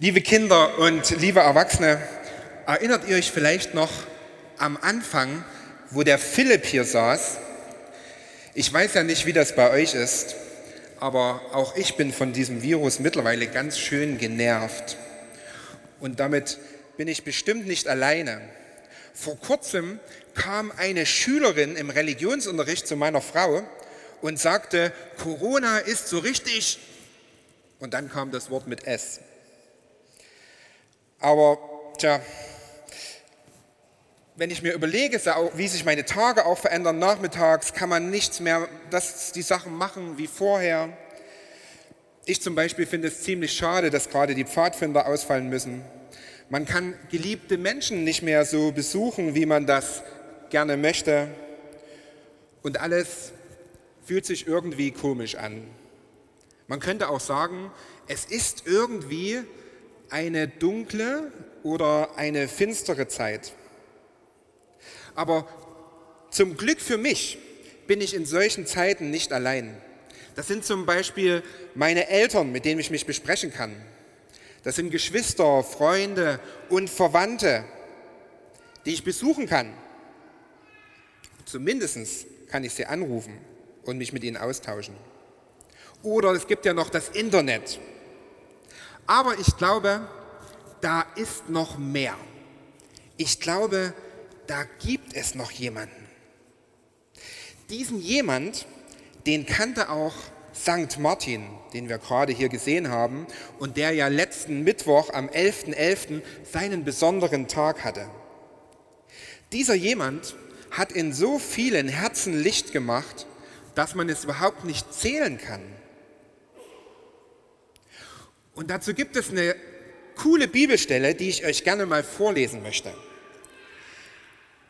Liebe Kinder und liebe Erwachsene, erinnert ihr euch vielleicht noch am Anfang, wo der Philipp hier saß? Ich weiß ja nicht, wie das bei euch ist, aber auch ich bin von diesem Virus mittlerweile ganz schön genervt. Und damit bin ich bestimmt nicht alleine. Vor kurzem kam eine Schülerin im Religionsunterricht zu meiner Frau und sagte, Corona ist so richtig. Und dann kam das Wort mit S. Aber, tja, wenn ich mir überlege, wie sich meine Tage auch verändern, nachmittags kann man nichts mehr, dass die Sachen machen wie vorher. Ich zum Beispiel finde es ziemlich schade, dass gerade die Pfadfinder ausfallen müssen. Man kann geliebte Menschen nicht mehr so besuchen, wie man das gerne möchte. Und alles fühlt sich irgendwie komisch an. Man könnte auch sagen, es ist irgendwie eine dunkle oder eine finstere Zeit. Aber zum Glück für mich bin ich in solchen Zeiten nicht allein. Das sind zum Beispiel meine Eltern, mit denen ich mich besprechen kann. Das sind Geschwister, Freunde und Verwandte, die ich besuchen kann. Zumindest kann ich sie anrufen und mich mit ihnen austauschen. Oder es gibt ja noch das Internet. Aber ich glaube, da ist noch mehr. Ich glaube, da gibt es noch jemanden. Diesen jemand, den kannte auch St. Martin, den wir gerade hier gesehen haben und der ja letzten Mittwoch am 11.11. .11. seinen besonderen Tag hatte. Dieser jemand hat in so vielen Herzen Licht gemacht, dass man es überhaupt nicht zählen kann. Und dazu gibt es eine coole Bibelstelle, die ich euch gerne mal vorlesen möchte.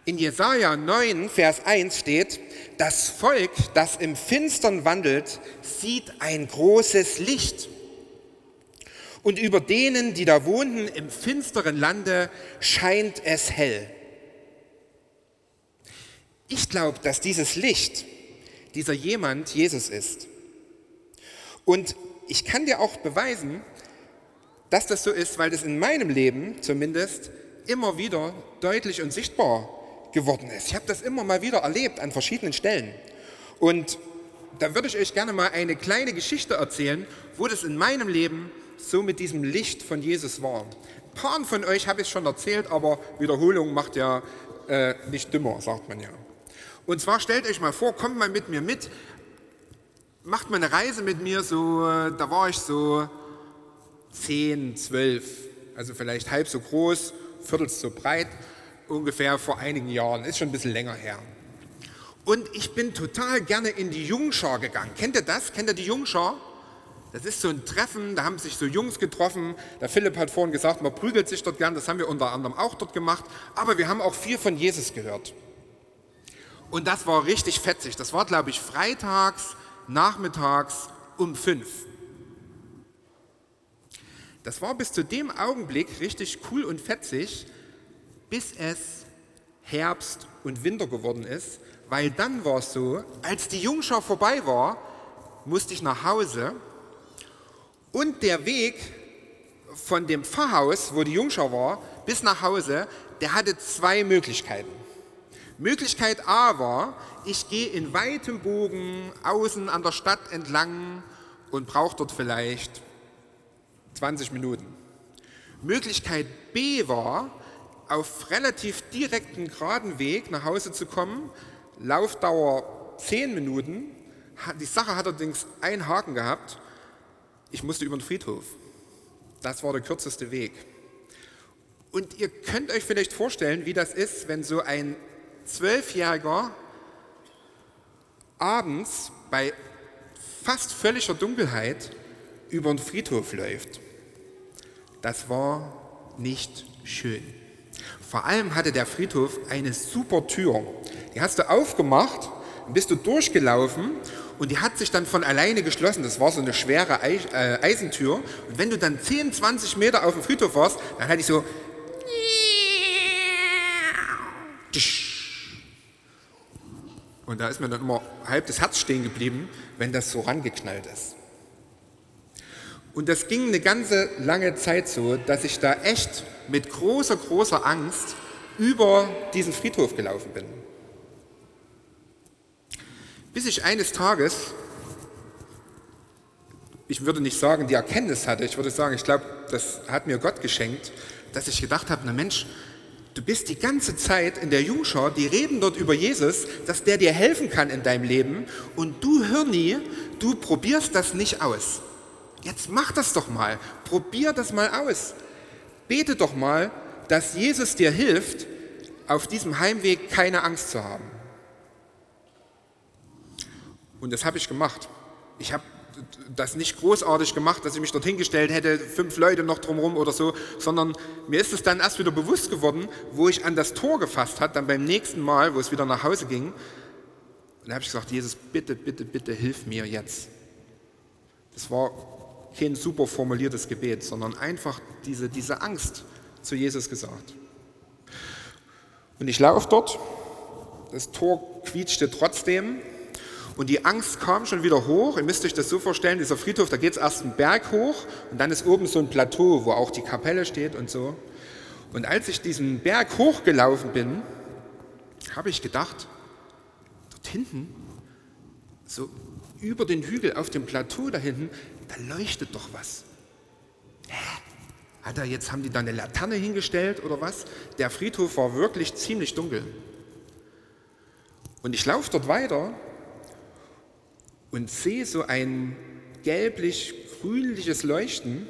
In Jesaja 9, Vers 1 steht: Das Volk, das im Finstern wandelt, sieht ein großes Licht. Und über denen, die da wohnten im finsteren Lande, scheint es hell. Ich glaube, dass dieses Licht, dieser jemand Jesus ist. Und ich kann dir auch beweisen, dass das so ist, weil das in meinem Leben zumindest immer wieder deutlich und sichtbar geworden ist. Ich habe das immer mal wieder erlebt an verschiedenen Stellen. Und da würde ich euch gerne mal eine kleine Geschichte erzählen, wo das in meinem Leben so mit diesem Licht von Jesus war. Ein paar von euch habe ich schon erzählt, aber Wiederholung macht ja äh, nicht dümmer, sagt man ja. Und zwar stellt euch mal vor, kommt mal mit mir mit, macht mal eine Reise mit mir, so, äh, da war ich so 10, 12, also vielleicht halb so groß, viertel so breit, ungefähr vor einigen Jahren, ist schon ein bisschen länger her. Und ich bin total gerne in die Jungschar gegangen. Kennt ihr das? Kennt ihr die Jungschar? Das ist so ein Treffen, da haben sich so Jungs getroffen. Der Philipp hat vorhin gesagt, man prügelt sich dort gern, das haben wir unter anderem auch dort gemacht. Aber wir haben auch viel von Jesus gehört. Und das war richtig fetzig. Das war, glaube ich, freitags, nachmittags um fünf. Das war bis zu dem Augenblick richtig cool und fetzig, bis es Herbst und Winter geworden ist, weil dann war es so, als die Jungschau vorbei war, musste ich nach Hause und der Weg von dem Pfarrhaus, wo die Jungschau war, bis nach Hause, der hatte zwei Möglichkeiten. Möglichkeit A war, ich gehe in weitem Bogen außen an der Stadt entlang und brauche dort vielleicht 20 Minuten. Möglichkeit B war, auf relativ direkten geraden Weg nach Hause zu kommen, Laufdauer 10 Minuten. Die Sache hat allerdings einen Haken gehabt. Ich musste über den Friedhof. Das war der kürzeste Weg. Und ihr könnt euch vielleicht vorstellen, wie das ist, wenn so ein Zwölfjähriger abends bei fast völliger Dunkelheit über den Friedhof läuft das war nicht schön. Vor allem hatte der Friedhof eine super Tür. Die hast du aufgemacht, bist du durchgelaufen und die hat sich dann von alleine geschlossen. Das war so eine schwere äh, Eisentür. Und wenn du dann 10, 20 Meter auf dem Friedhof warst, dann hatte ich so. Und da ist mir dann immer halb das Herz stehen geblieben, wenn das so rangeknallt ist. Und das ging eine ganze lange Zeit so, dass ich da echt mit großer, großer Angst über diesen Friedhof gelaufen bin. Bis ich eines Tages, ich würde nicht sagen, die Erkenntnis hatte, ich würde sagen, ich glaube, das hat mir Gott geschenkt, dass ich gedacht habe, na Mensch, du bist die ganze Zeit in der Jungschau, die reden dort über Jesus, dass der dir helfen kann in deinem Leben und du hör nie, du probierst das nicht aus. Jetzt mach das doch mal, probier das mal aus. Bete doch mal, dass Jesus dir hilft, auf diesem Heimweg keine Angst zu haben. Und das habe ich gemacht. Ich habe das nicht großartig gemacht, dass ich mich dorthin gestellt hätte, fünf Leute noch drumherum oder so, sondern mir ist es dann erst wieder bewusst geworden, wo ich an das Tor gefasst hat, dann beim nächsten Mal, wo es wieder nach Hause ging. Und da habe ich gesagt, Jesus, bitte, bitte, bitte, hilf mir jetzt. Das war kein super formuliertes Gebet, sondern einfach diese, diese Angst zu Jesus gesagt. Und ich laufe dort, das Tor quietschte trotzdem, und die Angst kam schon wieder hoch. Ihr müsst euch das so vorstellen, dieser Friedhof, da geht es erst einen Berg hoch und dann ist oben so ein Plateau, wo auch die Kapelle steht und so. Und als ich diesen Berg hochgelaufen bin, habe ich gedacht, dort hinten, so über den Hügel auf dem Plateau da hinten, da leuchtet doch was. Hä? Hat er jetzt, haben die da eine Laterne hingestellt oder was? Der Friedhof war wirklich ziemlich dunkel. Und ich laufe dort weiter und sehe so ein gelblich-grünliches Leuchten.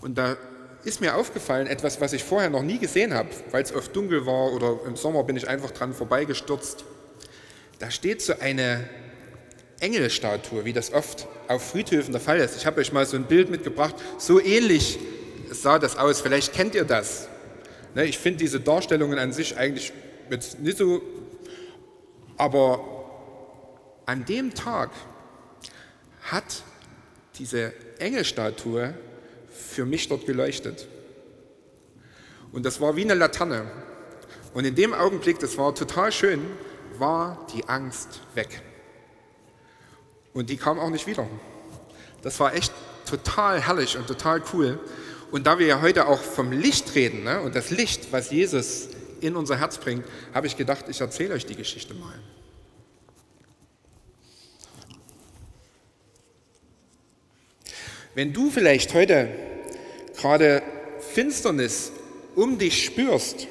Und da ist mir aufgefallen, etwas, was ich vorher noch nie gesehen habe, weil es oft dunkel war oder im Sommer bin ich einfach dran vorbeigestürzt. Da steht so eine Engelstatue, wie das oft auf Friedhöfen der Fall ist. Ich habe euch mal so ein Bild mitgebracht. So ähnlich sah das aus. Vielleicht kennt ihr das. Ne, ich finde diese Darstellungen an sich eigentlich jetzt nicht so, aber an dem Tag hat diese Engelstatue für mich dort geleuchtet. Und das war wie eine Laterne. Und in dem Augenblick, das war total schön, war die Angst weg. Und die kam auch nicht wieder. Das war echt total herrlich und total cool. Und da wir ja heute auch vom Licht reden ne, und das Licht, was Jesus in unser Herz bringt, habe ich gedacht, ich erzähle euch die Geschichte mal. Wenn du vielleicht heute gerade Finsternis um dich spürst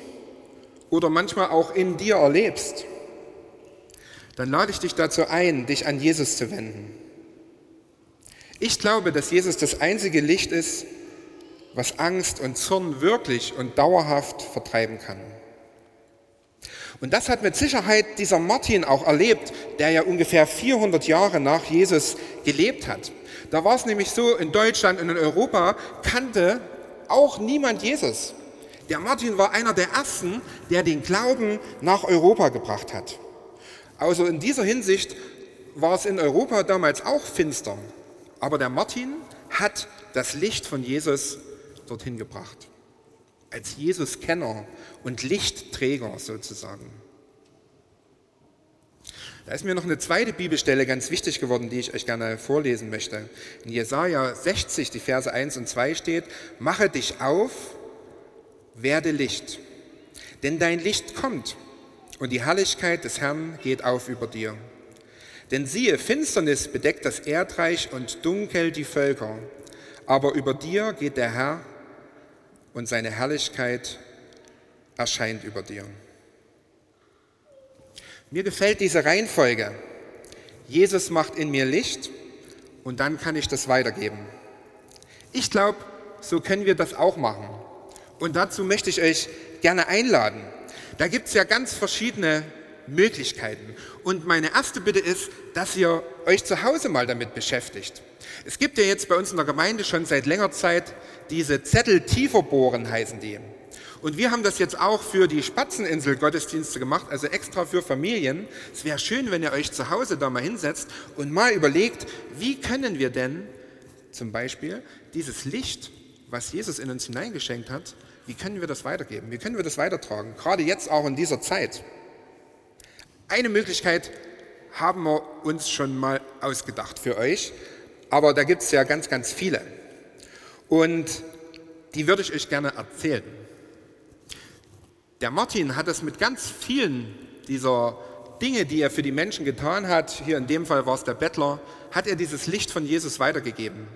oder manchmal auch in dir erlebst, dann lade ich dich dazu ein, dich an Jesus zu wenden. Ich glaube, dass Jesus das einzige Licht ist, was Angst und Zorn wirklich und dauerhaft vertreiben kann. Und das hat mit Sicherheit dieser Martin auch erlebt, der ja ungefähr 400 Jahre nach Jesus gelebt hat. Da war es nämlich so, in Deutschland und in Europa kannte auch niemand Jesus. Der Martin war einer der ersten, der den Glauben nach Europa gebracht hat. Also in dieser Hinsicht war es in Europa damals auch finster. Aber der Martin hat das Licht von Jesus dorthin gebracht. Als Jesus-Kenner und Lichtträger sozusagen. Da ist mir noch eine zweite Bibelstelle ganz wichtig geworden, die ich euch gerne vorlesen möchte. In Jesaja 60, die Verse 1 und 2 steht: Mache dich auf, werde Licht, denn dein Licht kommt und die Herrlichkeit des Herrn geht auf über dir. Denn siehe, Finsternis bedeckt das Erdreich und dunkel die Völker, aber über dir geht der Herr und seine Herrlichkeit erscheint über dir. Mir gefällt diese Reihenfolge. Jesus macht in mir Licht und dann kann ich das weitergeben. Ich glaube, so können wir das auch machen. Und dazu möchte ich euch gerne einladen. Da gibt es ja ganz verschiedene Möglichkeiten. Und meine erste Bitte ist, dass ihr euch zu Hause mal damit beschäftigt. Es gibt ja jetzt bei uns in der Gemeinde schon seit längerer Zeit diese Zettel tiefer bohren heißen die. Und wir haben das jetzt auch für die Spatzeninsel Gottesdienste gemacht, also extra für Familien. Es wäre schön, wenn ihr euch zu Hause da mal hinsetzt und mal überlegt, wie können wir denn zum Beispiel dieses Licht, was Jesus in uns hineingeschenkt hat, wie können wir das weitergeben? Wie können wir das weitertragen? Gerade jetzt auch in dieser Zeit. Eine Möglichkeit haben wir uns schon mal ausgedacht für euch, aber da gibt es ja ganz, ganz viele. Und die würde ich euch gerne erzählen. Der Martin hat es mit ganz vielen dieser Dinge, die er für die Menschen getan hat, hier in dem Fall war es der Bettler, hat er dieses Licht von Jesus weitergegeben.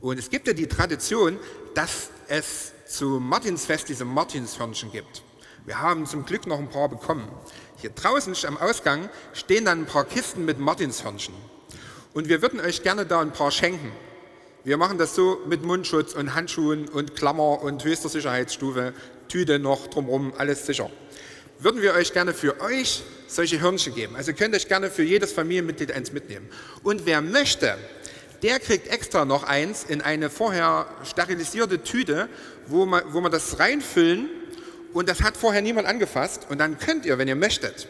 Und es gibt ja die Tradition, dass es zu Martinsfest diese Martinshörnchen gibt. Wir haben zum Glück noch ein paar bekommen. Hier draußen am Ausgang stehen dann ein paar Kisten mit Martinshörnchen. Und wir würden euch gerne da ein paar schenken. Wir machen das so mit Mundschutz und Handschuhen und Klammer und höchster Sicherheitsstufe, Tüte noch drumherum, alles sicher würden wir euch gerne für euch solche Hörnchen geben. Also könnt euch gerne für jedes Familienmitglied eins mitnehmen. Und wer möchte, der kriegt extra noch eins in eine vorher sterilisierte Tüte, wo man, wo man das reinfüllen und das hat vorher niemand angefasst. Und dann könnt ihr, wenn ihr möchtet,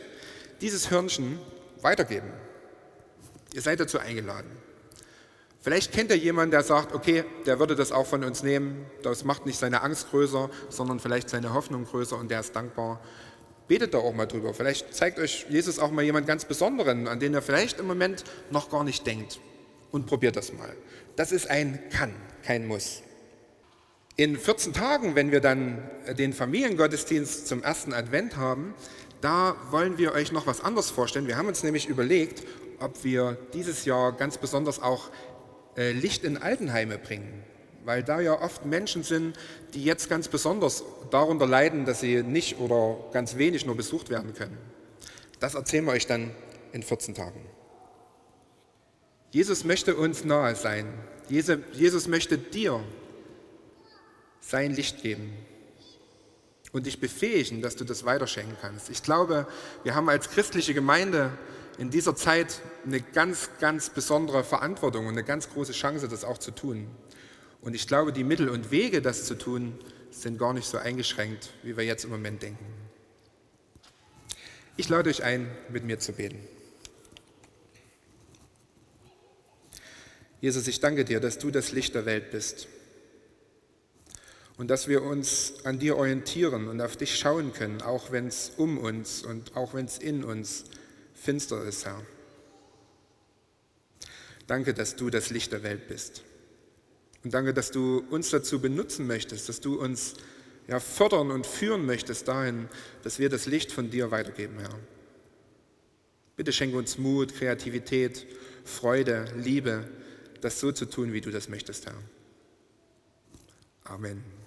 dieses Hörnchen weitergeben. Ihr seid dazu eingeladen. Vielleicht kennt ihr jemanden, der sagt, okay, der würde das auch von uns nehmen. Das macht nicht seine Angst größer, sondern vielleicht seine Hoffnung größer und der ist dankbar. Betet da auch mal drüber. Vielleicht zeigt euch Jesus auch mal jemand ganz Besonderen, an den ihr vielleicht im Moment noch gar nicht denkt. Und probiert das mal. Das ist ein Kann, kein Muss. In 14 Tagen, wenn wir dann den Familiengottesdienst zum ersten Advent haben, da wollen wir euch noch was anderes vorstellen. Wir haben uns nämlich überlegt, ob wir dieses Jahr ganz besonders auch äh, Licht in Altenheime bringen weil da ja oft Menschen sind, die jetzt ganz besonders darunter leiden, dass sie nicht oder ganz wenig nur besucht werden können. Das erzählen wir euch dann in 14 Tagen. Jesus möchte uns nahe sein. Jesus möchte dir sein Licht geben und dich befähigen, dass du das weiterschenken kannst. Ich glaube, wir haben als christliche Gemeinde in dieser Zeit eine ganz, ganz besondere Verantwortung und eine ganz große Chance, das auch zu tun. Und ich glaube, die Mittel und Wege, das zu tun, sind gar nicht so eingeschränkt, wie wir jetzt im Moment denken. Ich lade euch ein, mit mir zu beten. Jesus, ich danke dir, dass du das Licht der Welt bist und dass wir uns an dir orientieren und auf dich schauen können, auch wenn es um uns und auch wenn es in uns finster ist, Herr. Danke, dass du das Licht der Welt bist. Und danke, dass du uns dazu benutzen möchtest, dass du uns ja, fördern und führen möchtest dahin, dass wir das Licht von dir weitergeben, Herr. Bitte schenke uns Mut, Kreativität, Freude, Liebe, das so zu tun, wie du das möchtest, Herr. Amen.